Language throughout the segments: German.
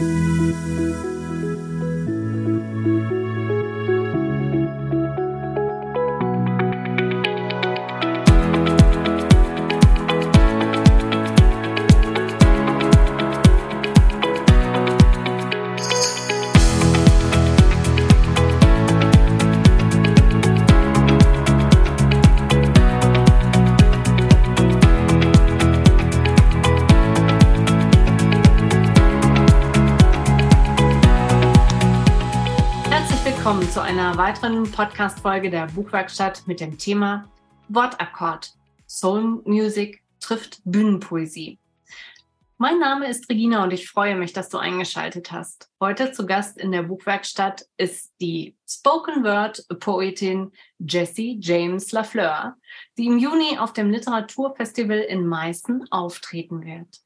einer weiteren Podcast-Folge der Buchwerkstatt mit dem Thema Wortakkord. Soul Music trifft Bühnenpoesie. Mein Name ist Regina und ich freue mich, dass du eingeschaltet hast. Heute zu Gast in der Buchwerkstatt ist die Spoken Word Poetin Jessie James Lafleur, die im Juni auf dem Literaturfestival in Meißen auftreten wird.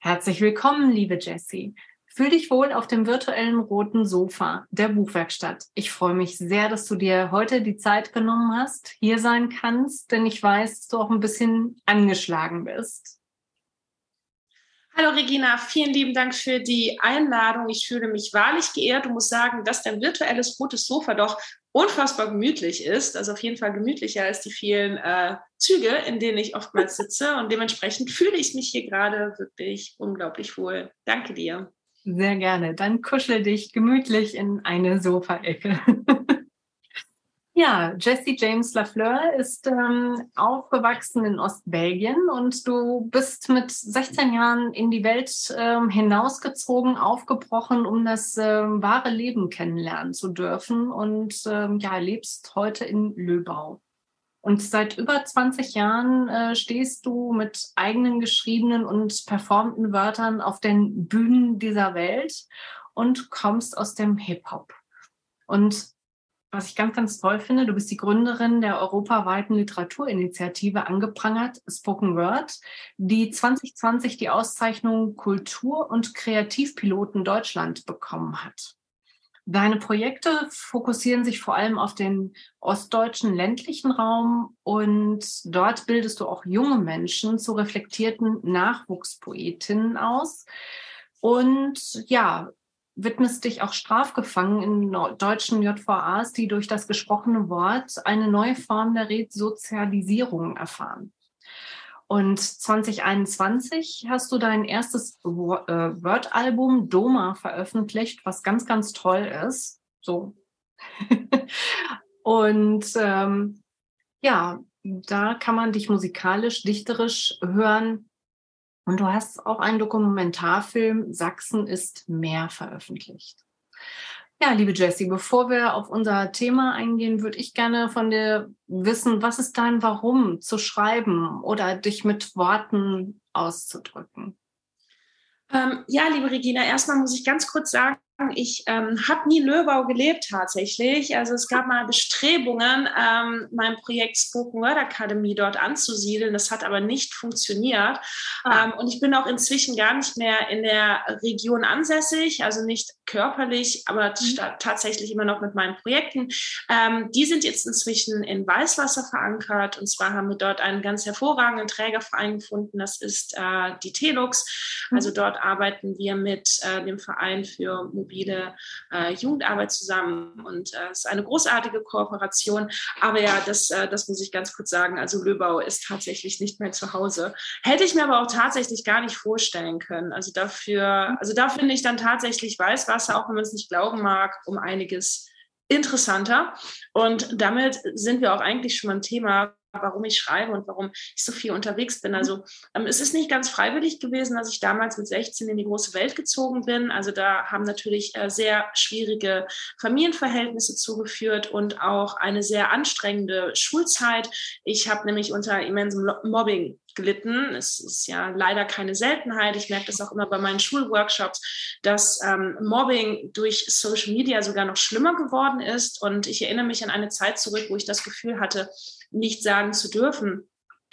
Herzlich willkommen, liebe Jessie. Fühl dich wohl auf dem virtuellen roten Sofa der Buchwerkstatt. Ich freue mich sehr, dass du dir heute die Zeit genommen hast, hier sein kannst, denn ich weiß, dass du auch ein bisschen angeschlagen bist. Hallo Regina, vielen lieben Dank für die Einladung. Ich fühle mich wahrlich geehrt und muss sagen, dass dein virtuelles rotes Sofa doch unfassbar gemütlich ist. Also auf jeden Fall gemütlicher als die vielen äh, Züge, in denen ich oftmals sitze. Und dementsprechend fühle ich mich hier gerade wirklich unglaublich wohl. Danke dir. Sehr gerne. Dann kuschel dich gemütlich in eine Sofaecke. ja, Jessie James Lafleur ist ähm, aufgewachsen in Ostbelgien und du bist mit 16 Jahren in die Welt ähm, hinausgezogen, aufgebrochen, um das ähm, wahre Leben kennenlernen zu dürfen und ähm, ja, lebst heute in Löbau. Und seit über 20 Jahren äh, stehst du mit eigenen geschriebenen und performten Wörtern auf den Bühnen dieser Welt und kommst aus dem Hip-Hop. Und was ich ganz, ganz toll finde, du bist die Gründerin der europaweiten Literaturinitiative angeprangert, Spoken Word, die 2020 die Auszeichnung Kultur- und Kreativpiloten Deutschland bekommen hat. Deine Projekte fokussieren sich vor allem auf den ostdeutschen ländlichen Raum und dort bildest du auch junge Menschen zu reflektierten Nachwuchspoetinnen aus und ja, widmest dich auch strafgefangen in deutschen JVAs, die durch das gesprochene Wort eine neue Form der Resozialisierung erfahren. Und 2021 hast du dein erstes äh, Word-Album Doma veröffentlicht, was ganz, ganz toll ist. So. und ähm, ja, da kann man dich musikalisch, dichterisch hören. Und du hast auch einen Dokumentarfilm Sachsen ist mehr veröffentlicht. Ja, liebe Jessie, bevor wir auf unser Thema eingehen, würde ich gerne von dir wissen, was ist dein Warum zu schreiben oder dich mit Worten auszudrücken? Ähm, ja, liebe Regina, erstmal muss ich ganz kurz sagen, ich ähm, habe nie in Löbau gelebt tatsächlich. Also es gab mal Bestrebungen, ähm, mein Projekt Spoken Word Academy dort anzusiedeln. Das hat aber nicht funktioniert. Ah. Ähm, und ich bin auch inzwischen gar nicht mehr in der Region ansässig, also nicht körperlich, aber mhm. tatsächlich immer noch mit meinen Projekten. Ähm, die sind jetzt inzwischen in Weißwasser verankert. Und zwar haben wir dort einen ganz hervorragenden Trägerverein gefunden. Das ist äh, die Telux. Mhm. Also dort arbeiten wir mit äh, dem Verein für mobile äh, Jugendarbeit zusammen. Und äh, es ist eine großartige Kooperation. Aber ja, das, äh, das muss ich ganz kurz sagen. Also Löbau ist tatsächlich nicht mehr zu Hause. Hätte ich mir aber auch tatsächlich gar nicht vorstellen können. Also dafür, also da finde ich dann tatsächlich Weißwasser, auch wenn man es nicht glauben mag, um einiges interessanter. Und damit sind wir auch eigentlich schon beim Thema, warum ich schreibe und warum ich so viel unterwegs bin. Also ähm, es ist nicht ganz freiwillig gewesen, dass ich damals mit 16 in die große Welt gezogen bin. Also da haben natürlich äh, sehr schwierige Familienverhältnisse zugeführt und auch eine sehr anstrengende Schulzeit. Ich habe nämlich unter immensem Mobbing gelitten. Es ist ja leider keine Seltenheit. Ich merke das auch immer bei meinen Schulworkshops, dass ähm, Mobbing durch Social Media sogar noch schlimmer geworden ist. Und ich erinnere mich an eine Zeit zurück, wo ich das Gefühl hatte, nicht sagen zu dürfen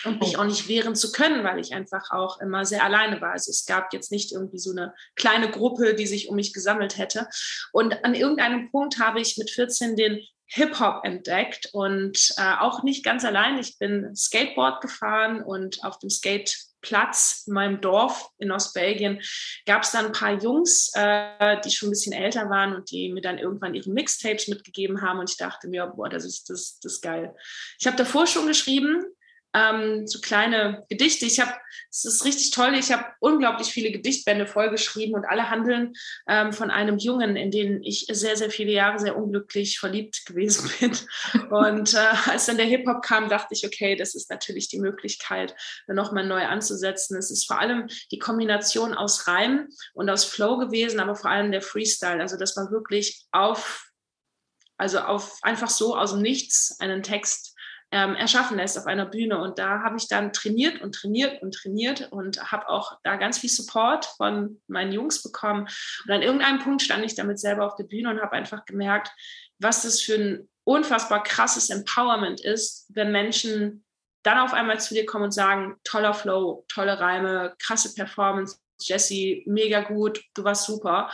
und mich oh. auch nicht wehren zu können, weil ich einfach auch immer sehr alleine war. Also es gab jetzt nicht irgendwie so eine kleine Gruppe, die sich um mich gesammelt hätte. Und an irgendeinem Punkt habe ich mit 14 den Hip-Hop entdeckt und äh, auch nicht ganz allein. Ich bin Skateboard gefahren und auf dem Skate Platz in meinem Dorf in Ostbelgien gab es dann ein paar Jungs, äh, die schon ein bisschen älter waren und die mir dann irgendwann ihre Mixtapes mitgegeben haben und ich dachte mir, boah, das ist das, das ist geil. Ich habe davor schon geschrieben, ähm, so kleine Gedichte. Ich habe, es ist richtig toll, ich habe unglaublich viele Gedichtbände vollgeschrieben und alle handeln ähm, von einem Jungen, in den ich sehr, sehr viele Jahre sehr unglücklich verliebt gewesen bin. Und äh, als dann der Hip-Hop kam, dachte ich, okay, das ist natürlich die Möglichkeit, nochmal neu anzusetzen. Es ist vor allem die Kombination aus Reim und aus Flow gewesen, aber vor allem der Freestyle. Also, dass man wirklich auf, also auf einfach so aus dem Nichts einen Text ähm, erschaffen lässt auf einer Bühne. Und da habe ich dann trainiert und trainiert und trainiert und habe auch da ganz viel Support von meinen Jungs bekommen. Und an irgendeinem Punkt stand ich damit selber auf der Bühne und habe einfach gemerkt, was das für ein unfassbar krasses Empowerment ist, wenn Menschen dann auf einmal zu dir kommen und sagen, toller Flow, tolle Reime, krasse Performance, Jesse, mega gut, du warst super.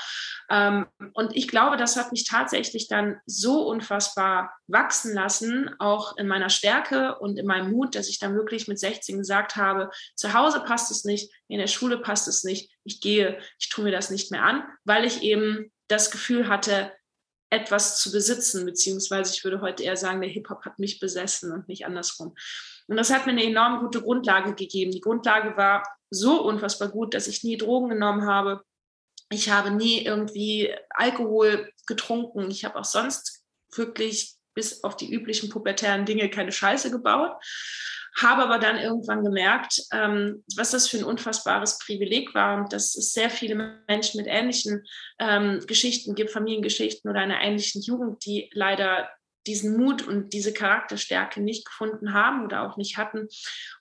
Ähm, und ich glaube, das hat mich tatsächlich dann so unfassbar wachsen lassen, auch in meiner Stärke und in meinem Mut, dass ich dann wirklich mit 16 gesagt habe, zu Hause passt es nicht, in der Schule passt es nicht, ich gehe, ich tue mir das nicht mehr an, weil ich eben das Gefühl hatte, etwas zu besitzen, beziehungsweise ich würde heute eher sagen, der Hip-Hop hat mich besessen und nicht andersrum. Und das hat mir eine enorm gute Grundlage gegeben. Die Grundlage war so unfassbar gut, dass ich nie Drogen genommen habe. Ich habe nie irgendwie Alkohol getrunken. Ich habe auch sonst wirklich bis auf die üblichen pubertären Dinge keine Scheiße gebaut. Habe aber dann irgendwann gemerkt, ähm, was das für ein unfassbares Privileg war und dass es sehr viele Menschen mit ähnlichen ähm, Geschichten gibt, Familiengeschichten oder einer ähnlichen Jugend, die leider diesen Mut und diese Charakterstärke nicht gefunden haben oder auch nicht hatten.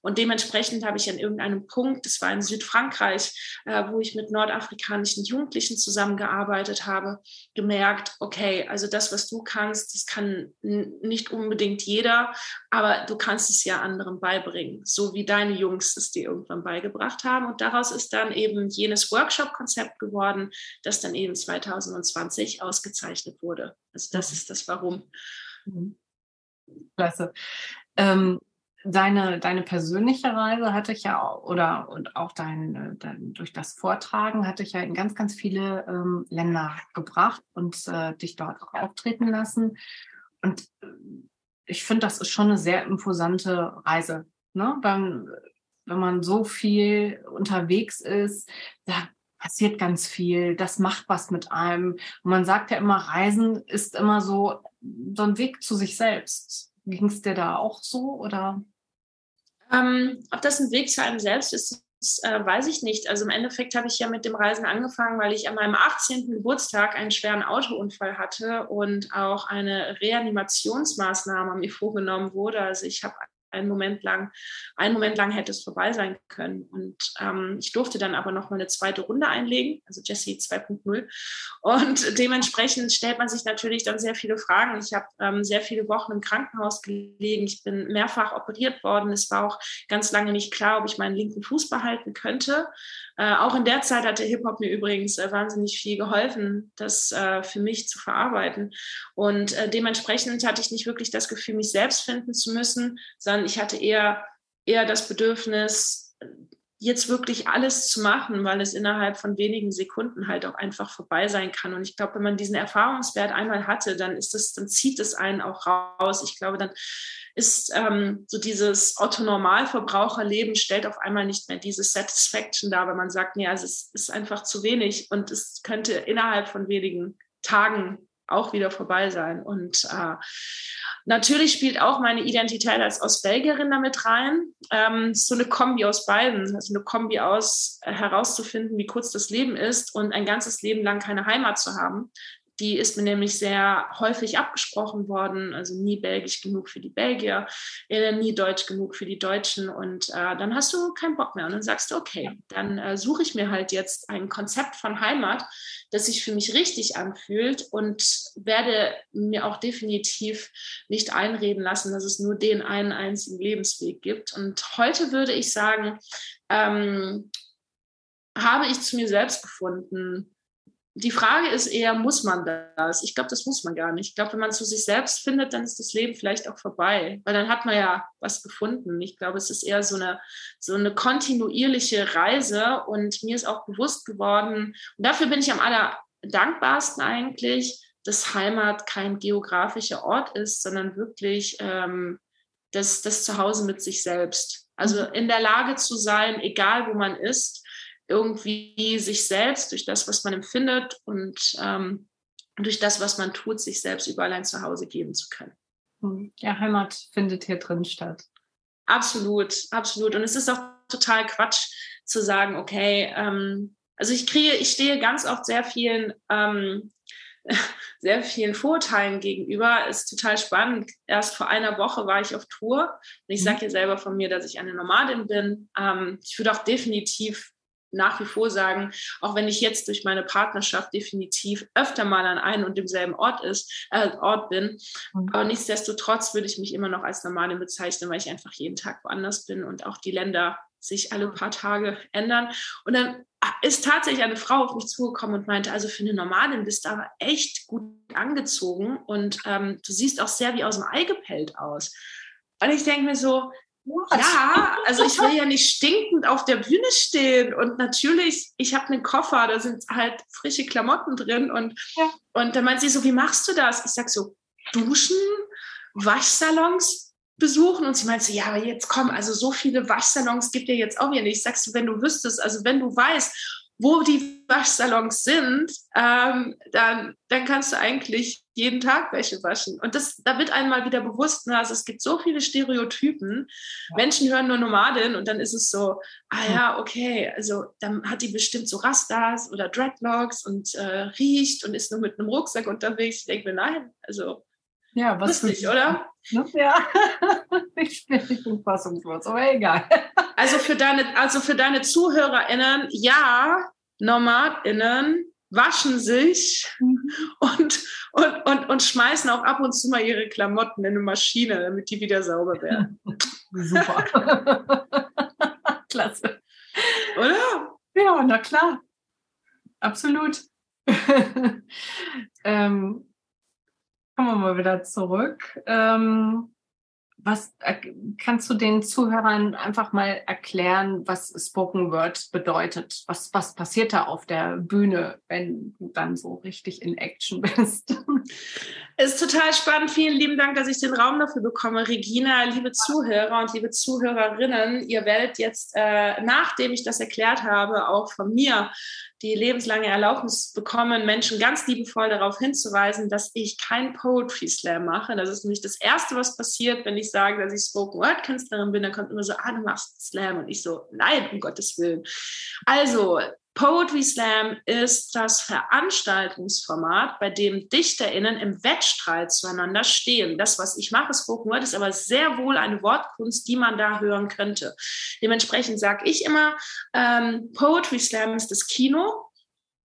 Und dementsprechend habe ich an irgendeinem Punkt, das war in Südfrankreich, äh, wo ich mit nordafrikanischen Jugendlichen zusammengearbeitet habe, gemerkt, okay, also das, was du kannst, das kann nicht unbedingt jeder, aber du kannst es ja anderen beibringen, so wie deine Jungs es dir irgendwann beigebracht haben. Und daraus ist dann eben jenes Workshop-Konzept geworden, das dann eben 2020 ausgezeichnet wurde. Also das ist das Warum. Klasse. Ähm, deine, deine persönliche Reise hatte ich ja oder und auch dein, dein, durch das Vortragen hatte ich ja in ganz, ganz viele ähm, Länder gebracht und äh, dich dort auch auftreten lassen. Und äh, ich finde, das ist schon eine sehr imposante Reise. Ne? Wenn, wenn man so viel unterwegs ist, da passiert ganz viel, das macht was mit einem. Und man sagt ja immer, Reisen ist immer so, so ein Weg zu sich selbst. Ging es dir da auch so oder? Ähm, ob das ein Weg zu einem selbst ist, das, äh, weiß ich nicht. Also im Endeffekt habe ich ja mit dem Reisen angefangen, weil ich an meinem 18. Geburtstag einen schweren Autounfall hatte und auch eine Reanimationsmaßnahme mir vorgenommen wurde. Also ich habe einen Moment lang, einen Moment lang hätte es vorbei sein können. Und ähm, ich durfte dann aber noch mal eine zweite Runde einlegen, also Jesse 2.0. Und dementsprechend stellt man sich natürlich dann sehr viele Fragen. Ich habe ähm, sehr viele Wochen im Krankenhaus gelegen. Ich bin mehrfach operiert worden. Es war auch ganz lange nicht klar, ob ich meinen linken Fuß behalten könnte. Äh, auch in der Zeit hat der Hip-Hop mir übrigens äh, wahnsinnig viel geholfen, das äh, für mich zu verarbeiten. Und äh, dementsprechend hatte ich nicht wirklich das Gefühl, mich selbst finden zu müssen, sondern ich hatte eher, eher das Bedürfnis, jetzt wirklich alles zu machen, weil es innerhalb von wenigen Sekunden halt auch einfach vorbei sein kann. Und ich glaube, wenn man diesen Erfahrungswert einmal hatte, dann ist das, dann zieht es einen auch raus. Ich glaube, dann ist ähm, so dieses Otto-Normalverbraucherleben stellt auf einmal nicht mehr diese Satisfaction dar, weil man sagt, nee, also es ist einfach zu wenig und es könnte innerhalb von wenigen Tagen auch wieder vorbei sein. Und äh, natürlich spielt auch meine Identität als Ostbelgierin damit rein. Ähm, so eine Kombi aus beiden, also eine Kombi aus äh, herauszufinden, wie kurz das Leben ist und ein ganzes Leben lang keine Heimat zu haben. Die ist mir nämlich sehr häufig abgesprochen worden, also nie belgisch genug für die Belgier, äh, nie deutsch genug für die Deutschen. Und äh, dann hast du keinen Bock mehr. Und dann sagst du, okay, dann äh, suche ich mir halt jetzt ein Konzept von Heimat, das sich für mich richtig anfühlt und werde mir auch definitiv nicht einreden lassen, dass es nur den einen einzigen Lebensweg gibt. Und heute würde ich sagen, ähm, habe ich zu mir selbst gefunden, die Frage ist eher, muss man das? Ich glaube, das muss man gar nicht. Ich glaube, wenn man zu sich selbst findet, dann ist das Leben vielleicht auch vorbei, weil dann hat man ja was gefunden. Ich glaube, es ist eher so eine, so eine kontinuierliche Reise und mir ist auch bewusst geworden, und dafür bin ich am allerdankbarsten eigentlich, dass Heimat kein geografischer Ort ist, sondern wirklich ähm, das, das Zuhause mit sich selbst. Also mhm. in der Lage zu sein, egal wo man ist, irgendwie sich selbst durch das, was man empfindet und ähm, durch das, was man tut, sich selbst überall ein Zuhause geben zu können. Ja, Heimat findet hier drin statt. Absolut, absolut. Und es ist auch total Quatsch zu sagen, okay, ähm, also ich kriege, ich stehe ganz oft sehr vielen ähm, sehr vielen Vorteilen gegenüber. Ist total spannend. Erst vor einer Woche war ich auf Tour und ich mhm. sage ja selber von mir, dass ich eine Nomadin bin. Ähm, ich würde auch definitiv nach wie vor sagen, auch wenn ich jetzt durch meine Partnerschaft definitiv öfter mal an einem und demselben Ort ist, äh, Ort bin, mhm. aber nichtsdestotrotz würde ich mich immer noch als Nomadin bezeichnen, weil ich einfach jeden Tag woanders bin und auch die Länder sich alle paar Tage ändern. Und dann ist tatsächlich eine Frau auf mich zugekommen und meinte, also für eine Nomadin bist du aber echt gut angezogen und ähm, du siehst auch sehr wie aus dem Ei gepellt aus. Und ich denke mir so? Ja, also ich will ja nicht stinkend auf der Bühne stehen und natürlich, ich habe einen Koffer, da sind halt frische Klamotten drin und, ja. und dann meint sie so, wie machst du das? Ich sag so, duschen, Waschsalons, besuchen und sie meinte, ja, aber jetzt komm, also so viele Waschsalons gibt ja jetzt auch wieder nicht. Sagst du, wenn du wüsstest, also wenn du weißt, wo die Waschsalons sind, ähm, dann, dann kannst du eigentlich jeden Tag Wäsche waschen. Und das, da wird einmal wieder bewusst, ne, also es gibt so viele Stereotypen. Ja. Menschen hören nur Nomadin und dann ist es so, ah ja, okay, also dann hat die bestimmt so Rastas oder Dreadlocks und äh, riecht und ist nur mit einem Rucksack unterwegs. Ich denke mir, nein, also ja, was lustig, oder? Ja, ich bin fassungslos, aber egal. Also für deine, also für deine ZuhörerInnen, ja, NomadInnen waschen sich mhm. und, und, und, und schmeißen auch ab und zu mal ihre Klamotten in eine Maschine, damit die wieder sauber werden. Super. Klasse. Oder? Ja, na klar. Absolut. ähm, Kommen wir mal wieder zurück. Ähm, was äh, kannst du den Zuhörern einfach mal erklären, was Spoken Word bedeutet? Was, was passiert da auf der Bühne, wenn du dann so richtig in Action bist? Ist total spannend. Vielen lieben Dank, dass ich den Raum dafür bekomme. Regina, liebe Zuhörer und liebe Zuhörerinnen, ihr werdet jetzt, äh, nachdem ich das erklärt habe, auch von mir die lebenslange Erlaubnis bekommen, Menschen ganz liebevoll darauf hinzuweisen, dass ich kein Poetry Slam mache. Das ist nämlich das Erste, was passiert, wenn ich sage, dass ich Spoken Word Künstlerin bin. Da kommt immer so, ah, du machst Slam. Und ich so, nein, um Gottes Willen. Also, Poetry Slam ist das Veranstaltungsformat, bei dem DichterInnen im Wettstreit zueinander stehen. Das, was ich mache, Spoken Word, ist aber sehr wohl eine Wortkunst, die man da hören könnte. Dementsprechend sage ich immer, ähm, Poetry Slam ist das Kino,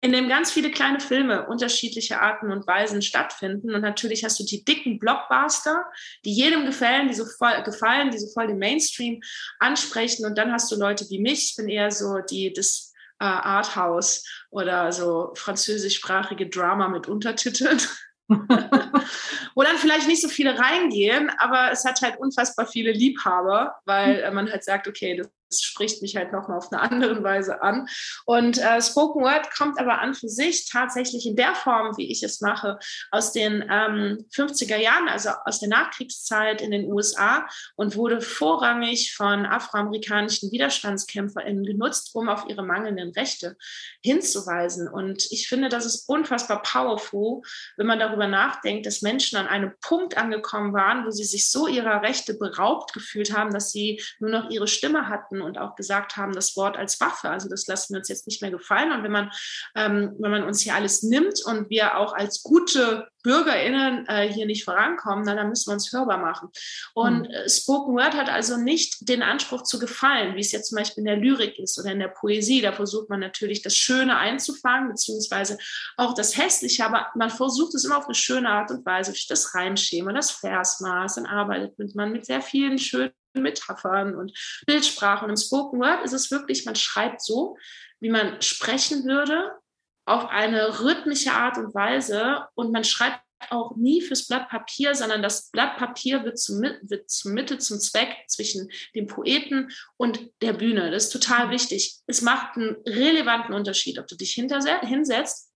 in dem ganz viele kleine Filme unterschiedlicher Arten und Weisen stattfinden. Und natürlich hast du die dicken Blockbuster, die jedem gefallen, die so voll, gefallen, die so voll den Mainstream ansprechen. Und dann hast du Leute wie mich, ich bin eher so die das äh, Arthouse oder so französischsprachige Drama mit Untertiteln. Wo dann vielleicht nicht so viele reingehen, aber es hat halt unfassbar viele Liebhaber, weil äh, man halt sagt, okay, das das spricht mich halt nochmal auf eine andere Weise an. Und äh, Spoken Word kommt aber an für sich tatsächlich in der Form, wie ich es mache, aus den ähm, 50er Jahren, also aus der Nachkriegszeit in den USA und wurde vorrangig von afroamerikanischen WiderstandskämpferInnen genutzt, um auf ihre mangelnden Rechte hinzuweisen. Und ich finde, das ist unfassbar powerful, wenn man darüber nachdenkt, dass Menschen an einem Punkt angekommen waren, wo sie sich so ihrer Rechte beraubt gefühlt haben, dass sie nur noch ihre Stimme hatten und auch gesagt haben, das Wort als Waffe, also das lassen wir uns jetzt nicht mehr gefallen. Und wenn man, ähm, wenn man uns hier alles nimmt und wir auch als gute BürgerInnen äh, hier nicht vorankommen, dann, dann müssen wir uns hörbar machen. Und mhm. äh, Spoken Word hat also nicht den Anspruch zu gefallen, wie es jetzt zum Beispiel in der Lyrik ist oder in der Poesie. Da versucht man natürlich das Schöne einzufangen, beziehungsweise auch das Hässliche, aber man versucht es immer auf eine schöne Art und Weise, durch das Reimschema, das Versmaß, dann arbeitet man mit sehr vielen schönen Metaphern und Bildsprache. Und im Spoken Word ist es wirklich, man schreibt so, wie man sprechen würde, auf eine rhythmische Art und Weise und man schreibt auch nie fürs Blatt Papier, sondern das Blatt Papier wird zum, wird zum Mittel, zum Zweck zwischen dem Poeten und der Bühne. Das ist total wichtig. Es macht einen relevanten Unterschied, ob du dich hinsetzt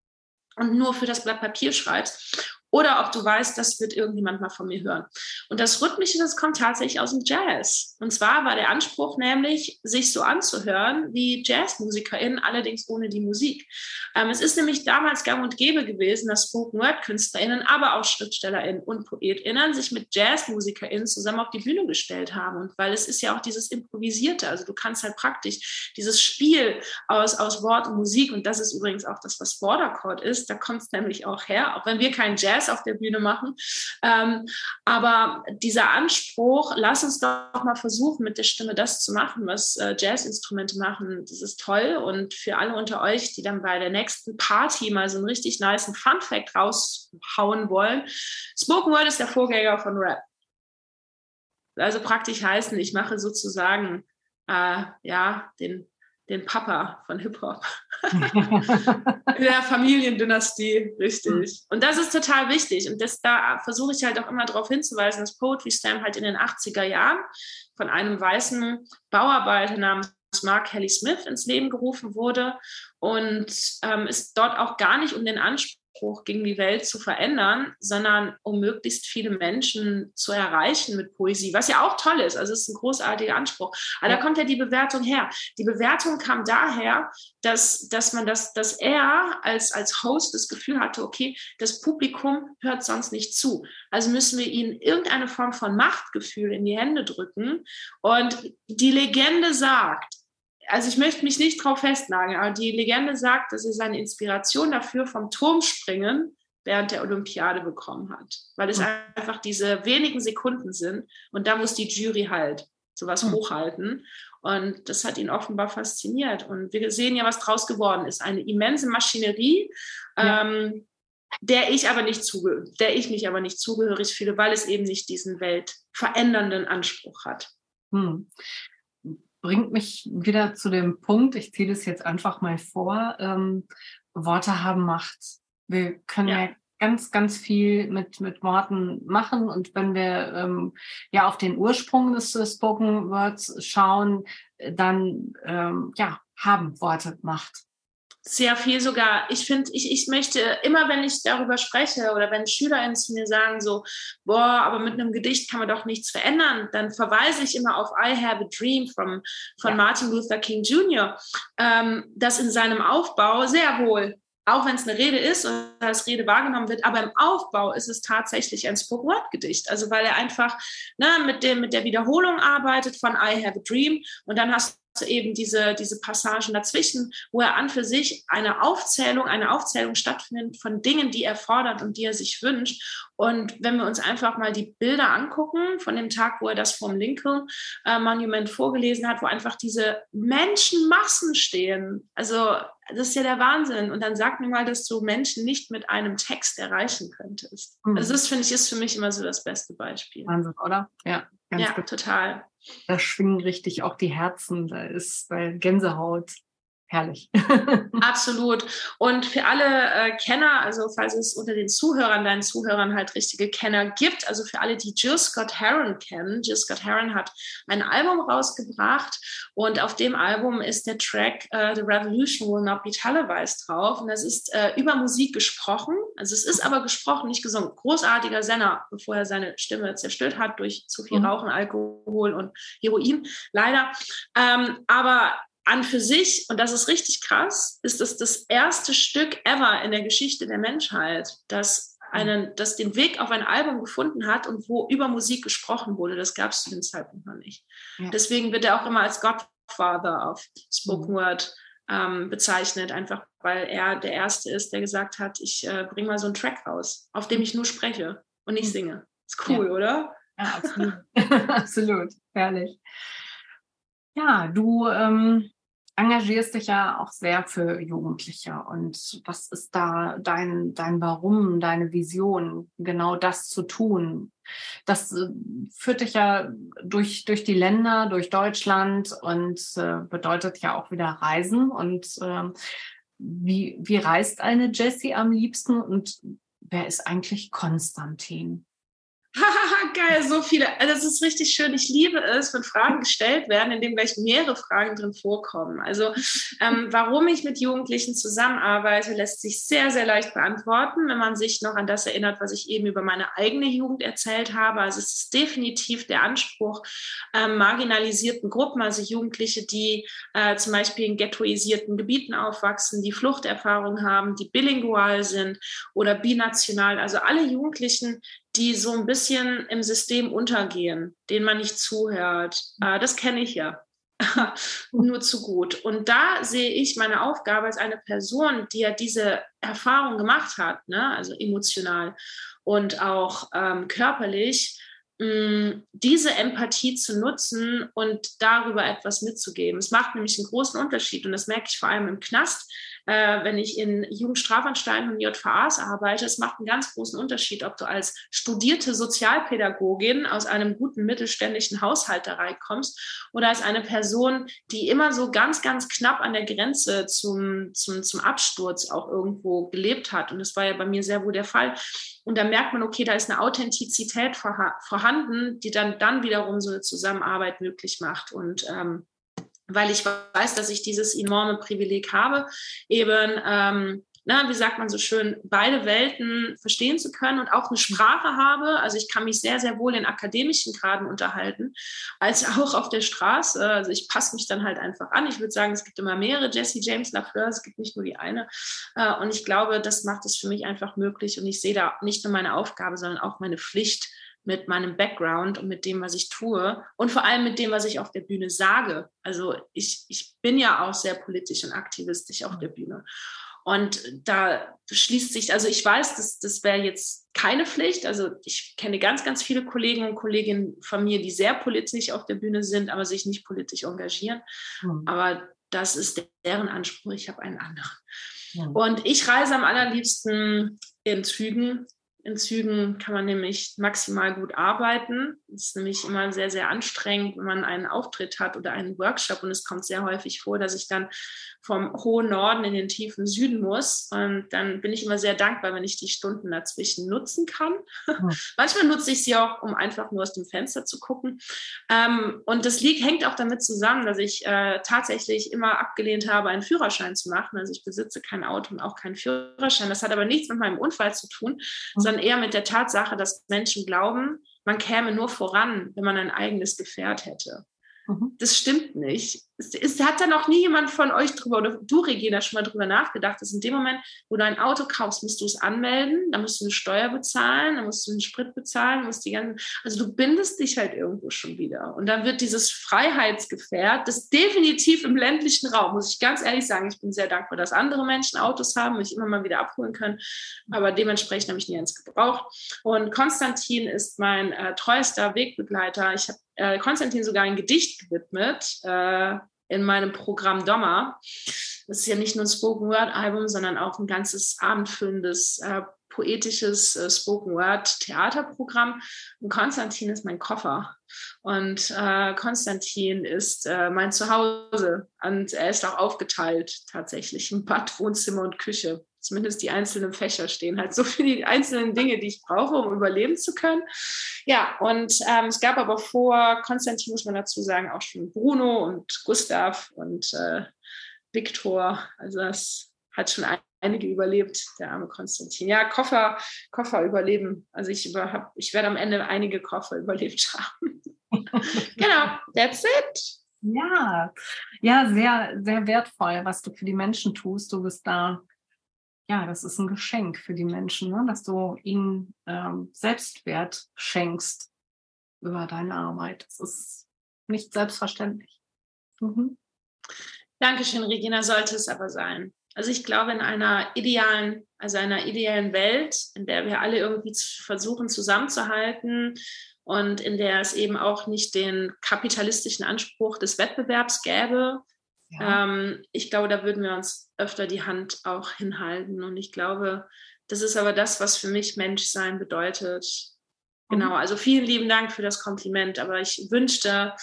und nur für das Blatt Papier schreibst oder ob du weißt, das wird irgendjemand mal von mir hören. Und das Rhythmische, das kommt tatsächlich aus dem Jazz. Und zwar war der Anspruch nämlich, sich so anzuhören wie JazzmusikerInnen, allerdings ohne die Musik. Ähm, es ist nämlich damals gang und gäbe gewesen, dass Spoken-Word-KünstlerInnen, aber auch SchriftstellerInnen und PoetInnen sich mit JazzmusikerInnen zusammen auf die Bühne gestellt haben. Und weil es ist ja auch dieses Improvisierte, also du kannst halt praktisch dieses Spiel aus, aus Wort und Musik, und das ist übrigens auch das, was Border Chord ist, da kommt es nämlich auch her, auch wenn wir keinen Jazz Jazz auf der Bühne machen. Ähm, aber dieser Anspruch, lass uns doch mal versuchen, mit der Stimme das zu machen, was äh, Jazzinstrumente machen, das ist toll. Und für alle unter euch, die dann bei der nächsten Party mal so einen richtig nice Fun Fact raushauen wollen, Spoken Word ist der Vorgänger von Rap. Also praktisch heißen, ich mache sozusagen äh, ja den den Papa von Hip-Hop. In der Familiendynastie, richtig. Mhm. Und das ist total wichtig. Und das, da versuche ich halt auch immer darauf hinzuweisen, dass Poetry Slam halt in den 80er Jahren von einem weißen Bauarbeiter namens Mark Kelly Smith ins Leben gerufen wurde und ähm, es dort auch gar nicht um den Anspruch Anspruch, gegen die Welt zu verändern, sondern um möglichst viele Menschen zu erreichen mit Poesie, was ja auch toll ist. Also es ist ein großartiger Anspruch. Aber ja. da kommt ja die Bewertung her. Die Bewertung kam daher, dass, dass man das, dass er als, als Host das Gefühl hatte, okay, das Publikum hört sonst nicht zu. Also müssen wir ihnen irgendeine Form von Machtgefühl in die Hände drücken. Und die Legende sagt, also ich möchte mich nicht drauf festnageln, aber die Legende sagt, dass er seine Inspiration dafür vom Turmspringen während der Olympiade bekommen hat, weil es mhm. einfach diese wenigen Sekunden sind und da muss die Jury halt sowas mhm. hochhalten und das hat ihn offenbar fasziniert und wir sehen ja, was draus geworden ist, eine immense Maschinerie, ja. ähm, der ich aber nicht zuge der ich mich aber nicht zugehörig fühle, weil es eben nicht diesen weltverändernden Anspruch hat. Hm bringt mich wieder zu dem Punkt, ich ziehe das jetzt einfach mal vor, ähm, Worte haben Macht. Wir können ja. ja, ganz, ganz viel mit, mit Worten machen und wenn wir ähm, ja auf den Ursprung des Spoken Words schauen, dann ähm, ja, haben Worte Macht sehr viel sogar. Ich finde, ich, ich möchte immer, wenn ich darüber spreche oder wenn SchülerInnen zu mir sagen so, boah, aber mit einem Gedicht kann man doch nichts verändern, dann verweise ich immer auf I Have a Dream from, von ja. Martin Luther King Jr., ähm, das in seinem Aufbau sehr wohl auch wenn es eine Rede ist und als Rede wahrgenommen wird, aber im Aufbau ist es tatsächlich ein Spoken-Word-Gedicht. Also weil er einfach ne, mit, dem, mit der Wiederholung arbeitet von I Have a Dream und dann hast eben diese, diese Passagen dazwischen, wo er an für sich eine Aufzählung, eine Aufzählung stattfindet von Dingen, die er fordert und die er sich wünscht. Und wenn wir uns einfach mal die Bilder angucken von dem Tag, wo er das vom Lincoln äh, Monument vorgelesen hat, wo einfach diese Menschenmassen stehen. Also das ist ja der Wahnsinn. Und dann sag mir mal, dass du Menschen nicht mit einem Text erreichen könntest. Mhm. Also das finde ich ist für mich immer so das beste Beispiel. Wahnsinn, oder? Ja, ja, gut. total. Da schwingen richtig auch die Herzen. Da ist Gänsehaut herrlich. Absolut. Und für alle äh, Kenner, also falls es unter den Zuhörern, deinen Zuhörern halt richtige Kenner gibt, also für alle, die Jill Scott Heron kennen, Jill Scott Heron hat ein Album rausgebracht und auf dem Album ist der Track uh, The Revolution Will Not Be Televised drauf und das ist äh, über Musik gesprochen. Also es ist aber gesprochen, nicht gesungen. Großartiger Senner, bevor er seine Stimme zerstört hat durch zu viel mhm. Rauchen, Alkohol und Heroin, leider. Ähm, aber an für sich, und das ist richtig krass, ist es das erste Stück ever in der Geschichte der Menschheit, das einen, das den Weg auf ein Album gefunden hat und wo über Musik gesprochen wurde. Das gab es zu dem Zeitpunkt noch nicht. Ja. Deswegen wird er auch immer als Godfather of Spoken mhm. Word ähm, bezeichnet, einfach weil er der Erste ist, der gesagt hat, ich äh, bringe mal so einen Track raus, auf dem ich nur spreche und nicht mhm. singe. Ist cool, ja. oder? Ja, absolut. absolut. Herrlich. Ja, du ähm, engagierst dich ja auch sehr für Jugendliche. Und was ist da dein, dein Warum, deine Vision, genau das zu tun? Das äh, führt dich ja durch, durch die Länder, durch Deutschland und äh, bedeutet ja auch wieder Reisen. Und äh, wie, wie reist eine Jessie am liebsten und wer ist eigentlich Konstantin? Geil, so viele. Also das ist richtig schön. Ich liebe es, wenn Fragen gestellt werden, in denen gleich mehrere Fragen drin vorkommen. Also ähm, warum ich mit Jugendlichen zusammenarbeite, lässt sich sehr, sehr leicht beantworten, wenn man sich noch an das erinnert, was ich eben über meine eigene Jugend erzählt habe. Also es ist definitiv der Anspruch ähm, marginalisierten Gruppen, also Jugendliche, die äh, zum Beispiel in ghettoisierten Gebieten aufwachsen, die Fluchterfahrung haben, die bilingual sind oder binational. Also alle Jugendlichen, die so ein bisschen im System untergehen, denen man nicht zuhört. Äh, das kenne ich ja. nur zu gut. Und da sehe ich meine Aufgabe als eine Person, die ja diese Erfahrung gemacht hat, ne? also emotional und auch ähm, körperlich, mh, diese Empathie zu nutzen und darüber etwas mitzugeben. Es macht nämlich einen großen Unterschied und das merke ich vor allem im Knast, äh, wenn ich in Jugendstrafanstalten und JVAs arbeite, es macht einen ganz großen Unterschied, ob du als studierte Sozialpädagogin aus einem guten mittelständischen Haushalt da reinkommst oder als eine Person, die immer so ganz, ganz knapp an der Grenze zum, zum, zum Absturz auch irgendwo gelebt hat. Und das war ja bei mir sehr wohl der Fall. Und da merkt man, okay, da ist eine Authentizität vorhanden, die dann, dann wiederum so eine Zusammenarbeit möglich macht. Und ähm, weil ich weiß, dass ich dieses enorme Privileg habe, eben, ähm, na, wie sagt man so schön, beide Welten verstehen zu können und auch eine Sprache habe. Also ich kann mich sehr, sehr wohl in akademischen Graden unterhalten, als auch auf der Straße. Also ich passe mich dann halt einfach an. Ich würde sagen, es gibt immer mehrere Jesse James Lafleur, es gibt nicht nur die eine. Äh, und ich glaube, das macht es für mich einfach möglich. Und ich sehe da nicht nur meine Aufgabe, sondern auch meine Pflicht, mit meinem Background und mit dem, was ich tue und vor allem mit dem, was ich auf der Bühne sage. Also ich, ich bin ja auch sehr politisch und aktivistisch auf der Bühne. Und da schließt sich, also ich weiß, dass das wäre jetzt keine Pflicht. Also ich kenne ganz, ganz viele Kollegen und Kolleginnen von mir, die sehr politisch auf der Bühne sind, aber sich nicht politisch engagieren. Mhm. Aber das ist deren Anspruch. Ich habe einen anderen. Mhm. Und ich reise am allerliebsten in Zügen in Zügen kann man nämlich maximal gut arbeiten. Es ist nämlich immer sehr, sehr anstrengend, wenn man einen Auftritt hat oder einen Workshop. Und es kommt sehr häufig vor, dass ich dann vom hohen Norden in den tiefen Süden muss. Und dann bin ich immer sehr dankbar, wenn ich die Stunden dazwischen nutzen kann. Mhm. Manchmal nutze ich sie auch, um einfach nur aus dem Fenster zu gucken. Ähm, und das liegt, hängt auch damit zusammen, dass ich äh, tatsächlich immer abgelehnt habe, einen Führerschein zu machen. Also ich besitze kein Auto und auch keinen Führerschein. Das hat aber nichts mit meinem Unfall zu tun, mhm. Sondern eher mit der Tatsache, dass Menschen glauben, man käme nur voran, wenn man ein eigenes Gefährt hätte. Mhm. Das stimmt nicht. Es, es, hat da noch nie jemand von euch drüber, oder du, Regina, schon mal drüber nachgedacht, dass in dem Moment, wo du ein Auto kaufst, musst du es anmelden, dann musst du eine Steuer bezahlen, dann musst du einen Sprit bezahlen, musst die ganzen, also du bindest dich halt irgendwo schon wieder. Und dann wird dieses Freiheitsgefährt, das definitiv im ländlichen Raum, muss ich ganz ehrlich sagen, ich bin sehr dankbar, dass andere Menschen Autos haben, mich immer mal wieder abholen können, aber dementsprechend habe ich nie eins gebraucht. Und Konstantin ist mein äh, treuester Wegbegleiter. Ich habe äh, Konstantin sogar ein Gedicht gewidmet äh, in meinem Programm Dommer. Das ist ja nicht nur ein Spoken Word Album, sondern auch ein ganzes abendfüllendes äh, poetisches äh, Spoken Word Theaterprogramm. Und Konstantin ist mein Koffer. Und äh, Konstantin ist äh, mein Zuhause. Und er ist auch aufgeteilt tatsächlich in Bad, Wohnzimmer und Küche zumindest die einzelnen Fächer stehen halt so für die einzelnen Dinge, die ich brauche, um überleben zu können. Ja, und ähm, es gab aber vor Konstantin, muss man dazu sagen, auch schon Bruno und Gustav und äh, Viktor. Also das hat schon einige überlebt, der arme Konstantin. Ja, Koffer, Koffer überleben. Also ich, über, ich werde am Ende einige Koffer überlebt haben. genau, that's it. Ja, ja, sehr, sehr wertvoll, was du für die Menschen tust. Du bist da ja, das ist ein Geschenk für die Menschen, ne? dass du ihnen ähm, Selbstwert schenkst über deine Arbeit. Das ist nicht selbstverständlich. Mhm. Dankeschön, Regina, sollte es aber sein. Also ich glaube, in einer idealen, also einer idealen Welt, in der wir alle irgendwie versuchen zusammenzuhalten und in der es eben auch nicht den kapitalistischen Anspruch des Wettbewerbs gäbe, ja. Ähm, ich glaube, da würden wir uns öfter die Hand auch hinhalten. Und ich glaube, das ist aber das, was für mich Menschsein bedeutet. Genau, mhm. also vielen lieben Dank für das Kompliment. Aber ich wünschte,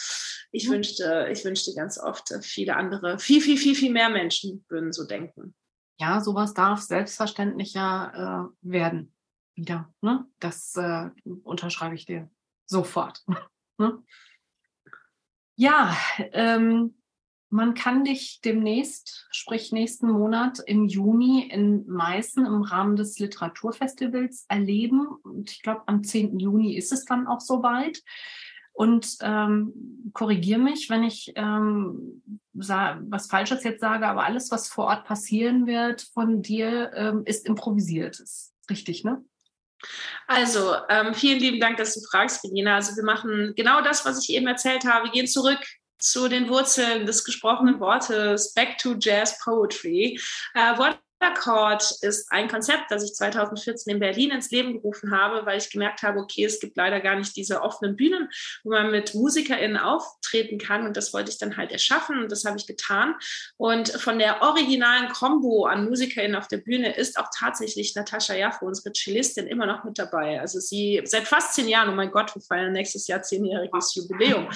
ich mhm. wünschte, ich wünschte ganz oft, viele andere, viel, viel, viel, viel mehr Menschen würden so denken. ja, sowas darf selbstverständlicher äh, werden. Wieder. Ne? Das äh, unterschreibe ich dir sofort. ne? Ja, ähm, man kann dich demnächst, sprich nächsten Monat im Juni in Meißen im Rahmen des Literaturfestivals erleben. Und ich glaube, am 10. Juni ist es dann auch soweit. Und ähm, korrigiere mich, wenn ich ähm, was Falsches jetzt sage, aber alles, was vor Ort passieren wird von dir, ähm, ist improvisiert. Ist richtig, ne? Also, ähm, vielen lieben Dank, dass du fragst, Regina. Also, wir machen genau das, was ich eben erzählt habe. Wir gehen zurück zu den Wurzeln des gesprochenen Wortes, back to Jazz Poetry. Äh, Chord ist ein Konzept, das ich 2014 in Berlin ins Leben gerufen habe, weil ich gemerkt habe, okay, es gibt leider gar nicht diese offenen Bühnen, wo man mit MusikerInnen auftreten kann. Und das wollte ich dann halt erschaffen und das habe ich getan. Und von der originalen Combo an MusikerInnen auf der Bühne ist auch tatsächlich Natascha Jaffe, unsere Cellistin, immer noch mit dabei. Also sie seit fast zehn Jahren, oh mein Gott, wir feiern nächstes Jahr zehnjähriges Jubiläum.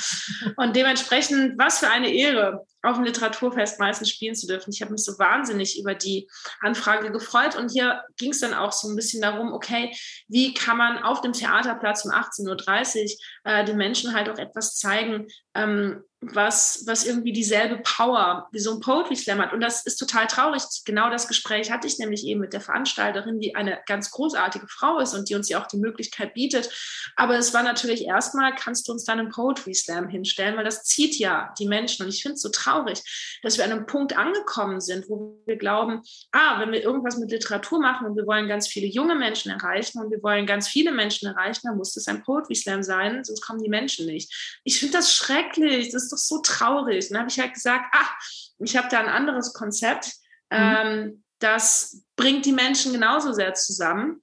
Und dementsprechend, was für eine Ehre, auf dem Literaturfest meistens spielen zu dürfen. Ich habe mich so wahnsinnig über die Anfrage gefreut. Und hier ging es dann auch so ein bisschen darum, okay, wie kann man auf dem Theaterplatz um 18.30 Uhr äh, den Menschen halt auch etwas zeigen, ähm, was, was irgendwie dieselbe Power wie so ein Poetry Slam hat. Und das ist total traurig. Genau das Gespräch hatte ich nämlich eben mit der Veranstalterin, die eine ganz großartige Frau ist und die uns ja auch die Möglichkeit bietet. Aber es war natürlich erstmal, kannst du uns dann einen Poetry Slam hinstellen, weil das zieht ja die Menschen. Und ich finde es so traurig, dass wir an einem Punkt angekommen sind, wo wir glauben, ah, wenn wir irgendwas mit Literatur machen und wir wollen ganz viele junge Menschen erreichen und wir wollen ganz viele Menschen erreichen, dann muss das ein Poetry Slam sein, sonst kommen die Menschen nicht. Ich finde das schrecklich. Das ist doch so traurig. Und dann habe ich halt gesagt, ach, ich habe da ein anderes Konzept. Mhm. Ähm, das bringt die Menschen genauso sehr zusammen.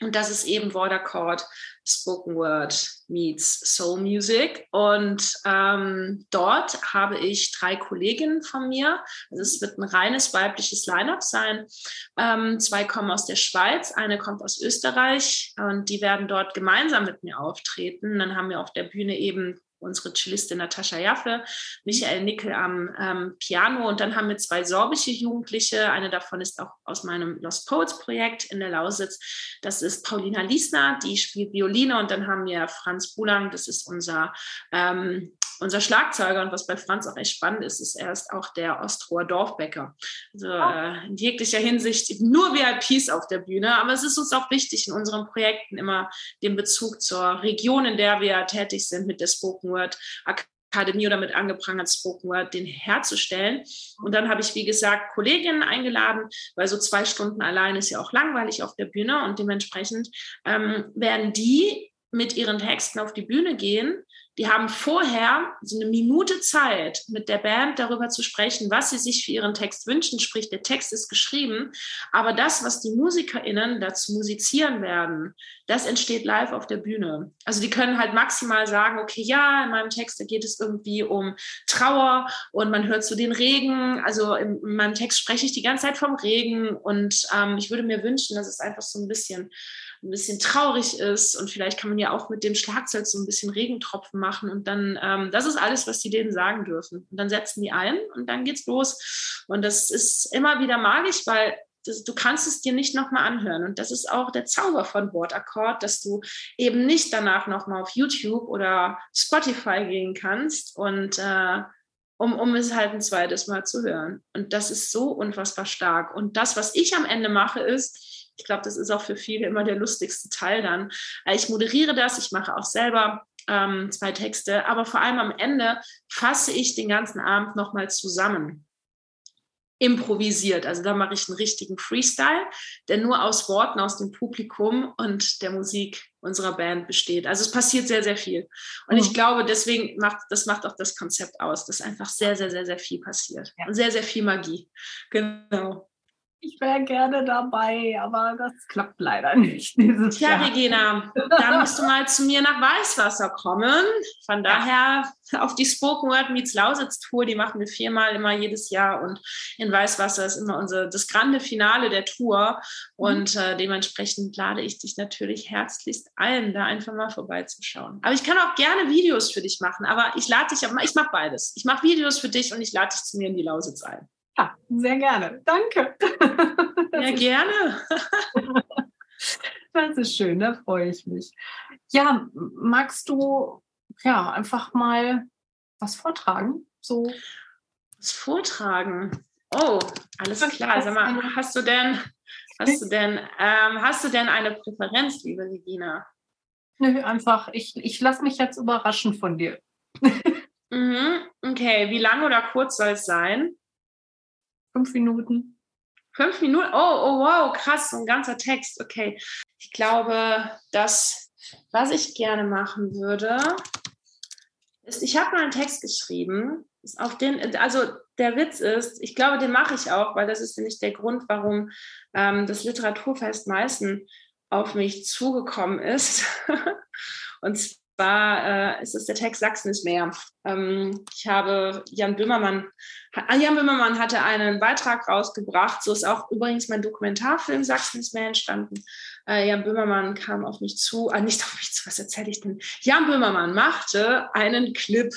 Und das ist eben Word Accord, Spoken Word meets Soul Music. Und ähm, dort habe ich drei Kolleginnen von mir. Also es wird ein reines weibliches Line-up sein. Ähm, zwei kommen aus der Schweiz, eine kommt aus Österreich und die werden dort gemeinsam mit mir auftreten. Dann haben wir auf der Bühne eben unsere Cellistin Natascha Jaffe, Michael Nickel am ähm, Piano und dann haben wir zwei sorbische Jugendliche. Eine davon ist auch aus meinem Lost Poets Projekt in der Lausitz. Das ist Paulina Liesner, die spielt Violine und dann haben wir Franz Bulang, das ist unser ähm, unser Schlagzeuger und was bei Franz auch echt spannend ist, ist er ist auch der Ostroer Dorfbäcker. Also oh. äh, in jeglicher Hinsicht nur VIPs auf der Bühne, aber es ist uns auch wichtig in unseren Projekten immer den Bezug zur Region, in der wir tätig sind mit der Spoken Word Akademie oder mit angeprangert Spoken Word, den herzustellen. Und dann habe ich, wie gesagt, Kolleginnen eingeladen, weil so zwei Stunden allein ist ja auch langweilig auf der Bühne und dementsprechend ähm, werden die mit ihren Texten auf die Bühne gehen die haben vorher so eine Minute Zeit, mit der Band darüber zu sprechen, was sie sich für ihren Text wünschen. Sprich, der Text ist geschrieben, aber das, was die MusikerInnen dazu musizieren werden, das entsteht live auf der Bühne. Also die können halt maximal sagen, okay, ja, in meinem Text, da geht es irgendwie um Trauer und man hört so den Regen. Also in, meinem Text spreche ich die ganze Zeit vom Regen und ähm, ich würde mir wünschen, dass es einfach so ein bisschen ein bisschen traurig ist und vielleicht kann man ja auch mit dem Schlagzeug so ein bisschen Regentropfen machen und dann, ähm, das ist alles, was die denen sagen dürfen. Und dann setzen die ein und dann geht's los. Und das ist immer wieder magisch, weil das, du kannst es dir nicht nochmal anhören. Und das ist auch der Zauber von Wortakkord, dass du eben nicht danach nochmal auf YouTube oder Spotify gehen kannst und äh, um, um es halt ein zweites Mal zu hören. Und das ist so unfassbar stark. Und das, was ich am Ende mache, ist, ich glaube, das ist auch für viele immer der lustigste Teil dann. Äh, ich moderiere das, ich mache auch selber ähm, zwei Texte, aber vor allem am Ende fasse ich den ganzen Abend nochmal zusammen. Improvisiert. Also da mache ich einen richtigen Freestyle, der nur aus Worten aus dem Publikum und der Musik unserer Band besteht. Also es passiert sehr, sehr viel. Und mhm. ich glaube, deswegen macht, das macht auch das Konzept aus, dass einfach sehr, sehr, sehr, sehr viel passiert. Ja. Und sehr, sehr viel Magie. Genau. Ich wäre gerne dabei, aber das klappt leider nicht dieses Tja, Jahr. Regina, da musst du mal zu mir nach Weißwasser kommen. Von daher auf die Spoken Word Meets Lausitz Tour, die machen wir viermal immer jedes Jahr und in Weißwasser ist immer unser das grande Finale der Tour und mhm. äh, dementsprechend lade ich dich natürlich herzlichst ein, da einfach mal vorbeizuschauen. Aber ich kann auch gerne Videos für dich machen, aber ich lade dich, ich mache beides. Ich mache Videos für dich und ich lade dich zu mir in die Lausitz ein. Ja, sehr gerne. Danke. Ja, gerne. Das ist schön, da freue ich mich. Ja, magst du ja einfach mal was vortragen? So. Was vortragen? Oh, alles klar. Sag mal, hast du denn, hast du denn, ähm, hast du denn eine Präferenz, liebe Regina? Nö, einfach, ich, ich lasse mich jetzt überraschen von dir. mhm, okay, wie lang oder kurz soll es sein? Fünf Minuten. Fünf Minuten? Oh, oh, wow, krass, so ein ganzer Text. Okay. Ich glaube, dass, was ich gerne machen würde, ist, ich habe mal einen Text geschrieben, auf den, also der Witz ist, ich glaube, den mache ich auch, weil das ist nämlich der Grund, warum ähm, das Literaturfest Meißen auf mich zugekommen ist. Und zwar äh, ist der Text Sachsen ist mehr. Ähm, ich habe Jan Böhmermann, Jan Böhmermann hatte einen Beitrag rausgebracht. So ist auch übrigens mein Dokumentarfilm Sachsen ist mehr entstanden. Äh, Jan Böhmermann kam auf mich zu, ah, nicht auf mich zu, was erzähle ich denn? Jan Böhmermann machte einen Clip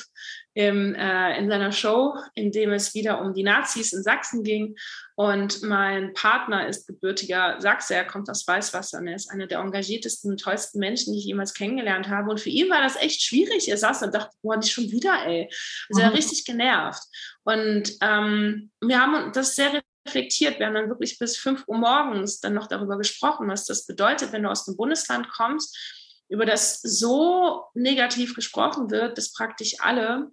im, äh, in seiner Show, in dem es wieder um die Nazis in Sachsen ging. Und mein Partner ist gebürtiger Sachse, er kommt aus Weißwasser und er ist einer der engagiertesten, tollsten Menschen, die ich jemals kennengelernt habe. Und für ihn war das echt schwierig. Er saß und dachte, boah, nicht schon wieder, ey. Also er war mhm. richtig genervt. Und ähm, wir haben das sehr reflektiert. Wir haben dann wirklich bis 5 Uhr morgens dann noch darüber gesprochen, was das bedeutet, wenn du aus dem Bundesland kommst, über das so negativ gesprochen wird, dass praktisch alle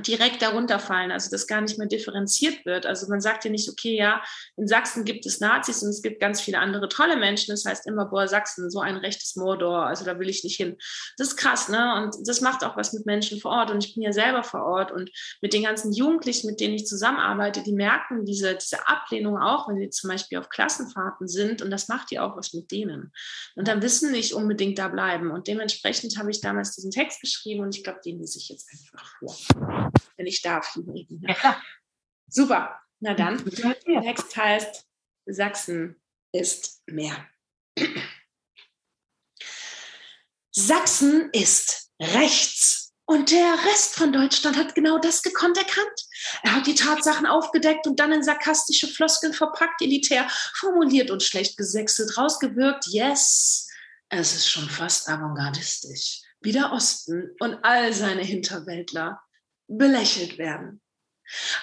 direkt darunter fallen, also das gar nicht mehr differenziert wird. Also man sagt ja nicht, okay, ja, in Sachsen gibt es Nazis und es gibt ganz viele andere tolle Menschen. Das heißt immer, boah, Sachsen, so ein rechtes Mordor, also da will ich nicht hin. Das ist krass, ne? Und das macht auch was mit Menschen vor Ort. Und ich bin ja selber vor Ort und mit den ganzen Jugendlichen, mit denen ich zusammenarbeite, die merken diese, diese Ablehnung auch, wenn sie zum Beispiel auf Klassenfahrten sind und das macht ja auch was mit denen. Und dann wissen nicht unbedingt da bleiben. Und dementsprechend habe ich damals diesen Text geschrieben und ich glaube, den lese ich jetzt einfach vor wenn ich darf. Ja, klar. Super. Na dann, der Text heißt Sachsen ist mehr. Sachsen ist rechts. Und der Rest von Deutschland hat genau das gekonnt erkannt. Er hat die Tatsachen aufgedeckt und dann in sarkastische Floskeln verpackt, elitär formuliert und schlecht gesächselt rausgewirkt. Yes, es ist schon fast avantgardistisch. Wie der Osten und all seine Hinterwäldler belächelt werden.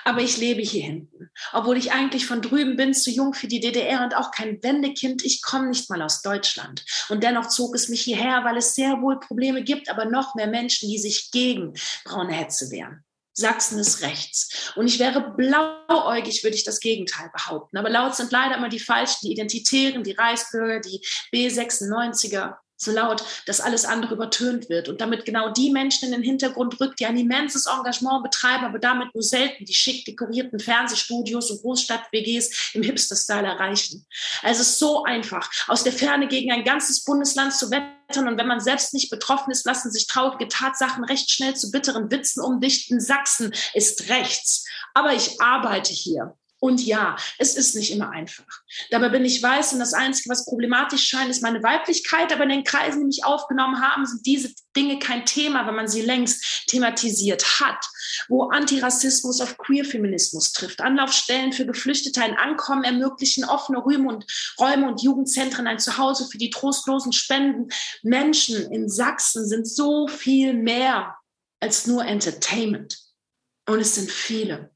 Aber ich lebe hier hinten, obwohl ich eigentlich von drüben bin, zu jung für die DDR und auch kein Wendekind. Ich komme nicht mal aus Deutschland. Und dennoch zog es mich hierher, weil es sehr wohl Probleme gibt, aber noch mehr Menschen, die sich gegen braune Hetze wehren. Sachsen ist rechts. Und ich wäre blauäugig, würde ich das Gegenteil behaupten. Aber laut sind leider immer die Falschen, die Identitären, die Reichsbürger, die B96er so laut, dass alles andere übertönt wird und damit genau die Menschen in den Hintergrund rückt, die ein immenses Engagement betreiben, aber damit nur selten die schick dekorierten Fernsehstudios und Großstadt-WGs im Hipster-Style erreichen. Also es ist so einfach, aus der Ferne gegen ein ganzes Bundesland zu wettern und wenn man selbst nicht betroffen ist, lassen sich traurige Tatsachen recht schnell zu bitteren Witzen umdichten. Sachsen ist rechts. Aber ich arbeite hier. Und ja, es ist nicht immer einfach. Dabei bin ich weiß und das Einzige, was problematisch scheint, ist meine Weiblichkeit. Aber in den Kreisen, die mich aufgenommen haben, sind diese Dinge kein Thema, wenn man sie längst thematisiert hat. Wo Antirassismus auf Queerfeminismus trifft, Anlaufstellen für Geflüchtete ein Ankommen ermöglichen, offene Räume und, Räume und Jugendzentren ein Zuhause für die trostlosen Spenden. Menschen in Sachsen sind so viel mehr als nur Entertainment. Und es sind viele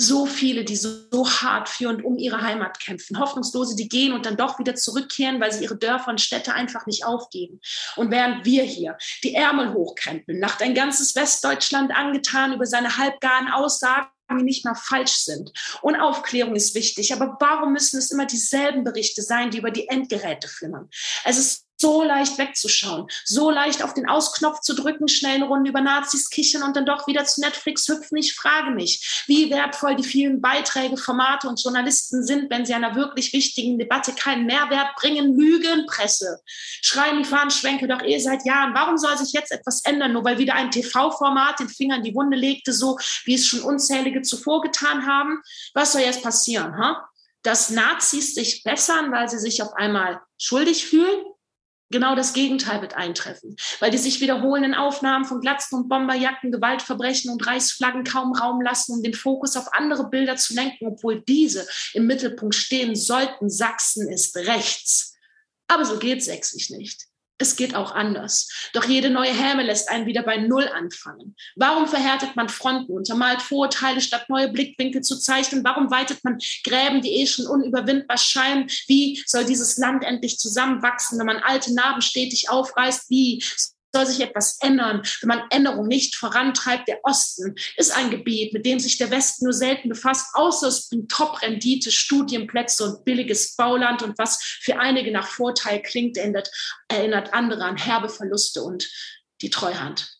so viele, die so, so, hart für und um ihre Heimat kämpfen. Hoffnungslose, die gehen und dann doch wieder zurückkehren, weil sie ihre Dörfer und Städte einfach nicht aufgeben. Und während wir hier die Ärmel hochkrempeln, nach ein ganzes Westdeutschland angetan über seine halbgaren Aussagen, die nicht mal falsch sind. Und Aufklärung ist wichtig. Aber warum müssen es immer dieselben Berichte sein, die über die Endgeräte flimmern? Es ist so leicht wegzuschauen, so leicht auf den Ausknopf zu drücken, schnell eine Runde über Nazis kichern und dann doch wieder zu Netflix hüpfen. Ich frage mich, wie wertvoll die vielen Beiträge, Formate und Journalisten sind, wenn sie einer wirklich wichtigen Debatte keinen Mehrwert bringen. Lügenpresse. Schreien die Fahnenschwenke doch eh seit Jahren. Warum soll sich jetzt etwas ändern, nur weil wieder ein TV-Format den Finger in die Wunde legte, so wie es schon unzählige zuvor getan haben? Was soll jetzt passieren? Ha? Dass Nazis sich bessern, weil sie sich auf einmal schuldig fühlen? Genau das Gegenteil wird eintreffen, weil die sich wiederholenden Aufnahmen von Glatzen und Bomberjacken, Gewaltverbrechen und Reichsflaggen kaum Raum lassen, um den Fokus auf andere Bilder zu lenken, obwohl diese im Mittelpunkt stehen sollten. Sachsen ist rechts. Aber so geht sächsisch nicht. Es geht auch anders. Doch jede neue Häme lässt einen wieder bei Null anfangen. Warum verhärtet man Fronten, untermalt Vorurteile, statt neue Blickwinkel zu zeichnen? Warum weitet man Gräben, die eh schon unüberwindbar scheinen? Wie soll dieses Land endlich zusammenwachsen, wenn man alte Narben stetig aufreißt? Wie soll sich etwas ändern, wenn man Änderung nicht vorantreibt. Der Osten ist ein Gebiet, mit dem sich der Westen nur selten befasst, außer es bringt Top-Rendite, Studienplätze und billiges Bauland. Und was für einige nach Vorteil klingt, erinnert, erinnert andere an herbe Verluste und die Treuhand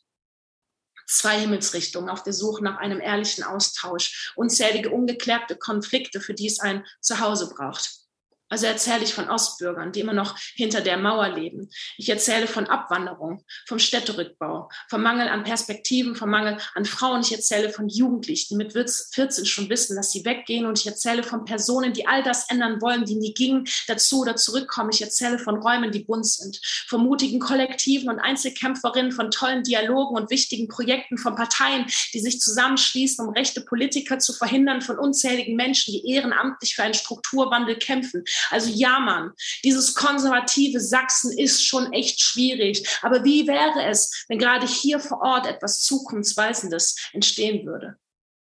zwei Himmelsrichtungen auf der Suche nach einem ehrlichen Austausch, unzählige ungeklärte Konflikte, für die es ein Zuhause braucht. Also erzähle ich von Ostbürgern, die immer noch hinter der Mauer leben. Ich erzähle von Abwanderung, vom Städterückbau, vom Mangel an Perspektiven, vom Mangel an Frauen. Ich erzähle von Jugendlichen, die mit 14 schon wissen, dass sie weggehen. Und ich erzähle von Personen, die all das ändern wollen, die nie gingen, dazu oder zurückkommen. Ich erzähle von Räumen, die bunt sind, von mutigen Kollektiven und Einzelkämpferinnen, von tollen Dialogen und wichtigen Projekten, von Parteien, die sich zusammenschließen, um rechte Politiker zu verhindern, von unzähligen Menschen, die ehrenamtlich für einen Strukturwandel kämpfen also ja, Mann, dieses konservative Sachsen ist schon echt schwierig. Aber wie wäre es, wenn gerade hier vor Ort etwas Zukunftsweisendes entstehen würde?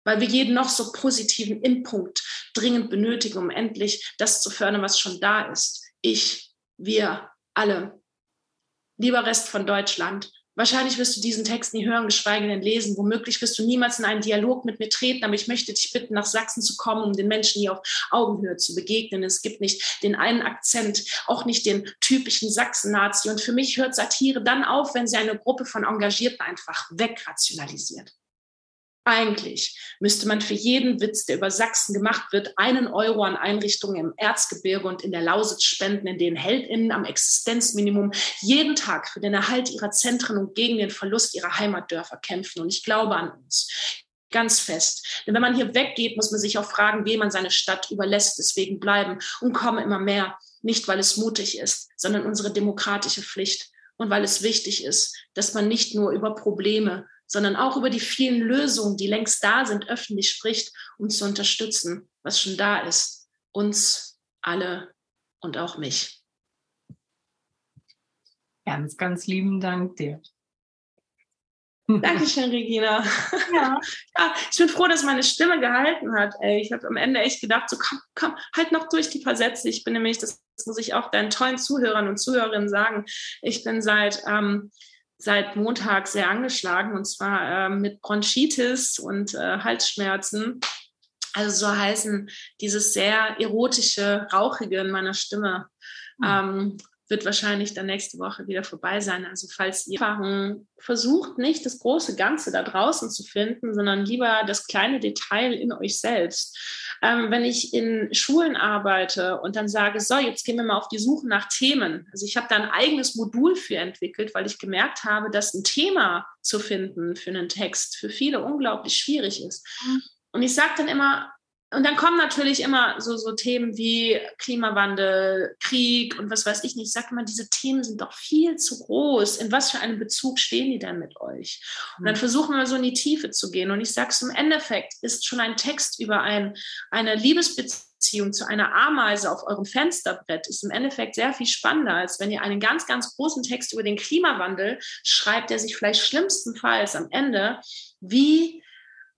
Weil wir jeden noch so positiven Inpunkt dringend benötigen, um endlich das zu fördern, was schon da ist. Ich, wir, alle. Lieber Rest von Deutschland, Wahrscheinlich wirst du diesen Text nie hören, geschweige denn lesen. Womöglich wirst du niemals in einen Dialog mit mir treten, aber ich möchte dich bitten, nach Sachsen zu kommen, um den Menschen hier auf Augenhöhe zu begegnen. Es gibt nicht den einen Akzent, auch nicht den typischen Sachsen-Nazi. Und für mich hört Satire dann auf, wenn sie eine Gruppe von Engagierten einfach wegrationalisiert. Eigentlich müsste man für jeden Witz, der über Sachsen gemacht wird, einen Euro an Einrichtungen im Erzgebirge und in der Lausitz spenden, in denen HeldInnen am Existenzminimum jeden Tag für den Erhalt ihrer Zentren und gegen den Verlust ihrer Heimatdörfer kämpfen. Und ich glaube an uns ganz fest. Denn wenn man hier weggeht, muss man sich auch fragen, wem man seine Stadt überlässt. Deswegen bleiben und kommen immer mehr. Nicht, weil es mutig ist, sondern unsere demokratische Pflicht. Und weil es wichtig ist, dass man nicht nur über Probleme, sondern auch über die vielen Lösungen, die längst da sind, öffentlich spricht, um zu unterstützen, was schon da ist. Uns alle und auch mich. Ganz, ganz lieben Dank dir. Dankeschön, Regina. Ja. ja. ich bin froh, dass meine Stimme gehalten hat. Ey, ich habe am Ende echt gedacht, so komm, komm, halt noch durch die paar Sätze. Ich bin nämlich, das muss ich auch deinen tollen Zuhörern und Zuhörerinnen sagen, ich bin seit ähm, seit Montag sehr angeschlagen und zwar äh, mit Bronchitis und äh, Halsschmerzen. Also so heißen dieses sehr erotische, rauchige in meiner Stimme. Mhm. Ähm, wird wahrscheinlich dann nächste Woche wieder vorbei sein. Also falls ihr versucht, nicht das große Ganze da draußen zu finden, sondern lieber das kleine Detail in euch selbst ähm, wenn ich in Schulen arbeite und dann sage, so, jetzt gehen wir mal auf die Suche nach Themen. Also ich habe da ein eigenes Modul für entwickelt, weil ich gemerkt habe, dass ein Thema zu finden für einen Text für viele unglaublich schwierig ist. Mhm. Und ich sage dann immer, und dann kommen natürlich immer so, so Themen wie Klimawandel, Krieg und was weiß ich nicht. Ich sage immer, diese Themen sind doch viel zu groß. In was für einem Bezug stehen die denn mit euch? Und dann mhm. versuchen wir so in die Tiefe zu gehen. Und ich sage es im Endeffekt, ist schon ein Text über ein, eine Liebesbeziehung zu einer Ameise auf eurem Fensterbrett, ist im Endeffekt sehr viel spannender, als wenn ihr einen ganz, ganz großen Text über den Klimawandel schreibt, der sich vielleicht schlimmstenfalls am Ende wie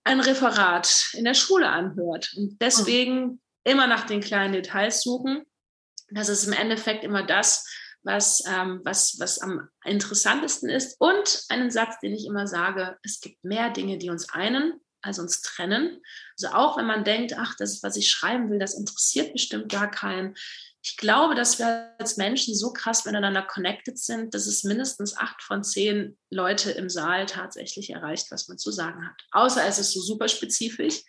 ein Referat in der Schule anhört. Und deswegen mhm. immer nach den kleinen Details suchen. Das ist im Endeffekt immer das, was, ähm, was, was am interessantesten ist. Und einen Satz, den ich immer sage, es gibt mehr Dinge, die uns einen, als uns trennen. Also auch wenn man denkt, ach, das, was ich schreiben will, das interessiert bestimmt gar keinen ich glaube, dass wir als Menschen so krass miteinander connected sind, dass es mindestens acht von zehn Leute im Saal tatsächlich erreicht, was man zu sagen hat. Außer es ist so super spezifisch.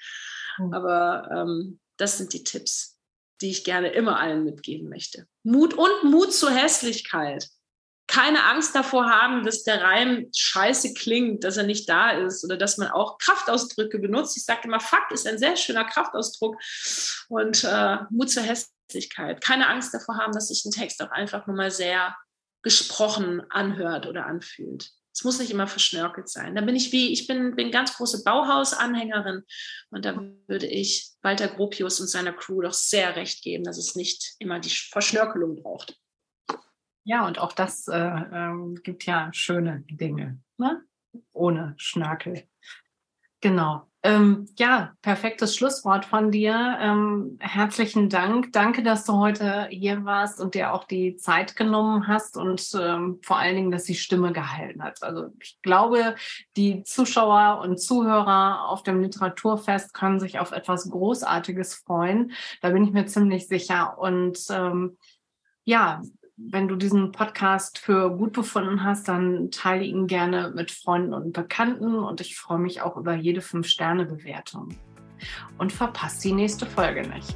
Mhm. Aber ähm, das sind die Tipps, die ich gerne immer allen mitgeben möchte. Mut und Mut zur Hässlichkeit. Keine Angst davor haben, dass der Reim scheiße klingt, dass er nicht da ist oder dass man auch Kraftausdrücke benutzt. Ich sage immer, Fakt ist ein sehr schöner Kraftausdruck und äh, Mut zur Hässlichkeit. Keine Angst davor haben, dass sich ein Text auch einfach nur mal sehr gesprochen anhört oder anfühlt. Es muss nicht immer verschnörkelt sein. Da bin ich wie, ich bin, bin ganz große Bauhaus-Anhängerin und da würde ich Walter Gropius und seiner Crew doch sehr recht geben, dass es nicht immer die Verschnörkelung braucht. Ja, und auch das äh, äh, gibt ja schöne Dinge, ne? ohne Schnörkel. Genau. Ähm, ja, perfektes Schlusswort von dir. Ähm, herzlichen Dank. Danke, dass du heute hier warst und dir auch die Zeit genommen hast und ähm, vor allen Dingen, dass die Stimme gehalten hat. Also ich glaube, die Zuschauer und Zuhörer auf dem Literaturfest können sich auf etwas Großartiges freuen. Da bin ich mir ziemlich sicher. Und ähm, ja, wenn du diesen Podcast für gut befunden hast, dann teile ihn gerne mit Freunden und Bekannten und ich freue mich auch über jede 5-Sterne-Bewertung. Und verpasst die nächste Folge nicht.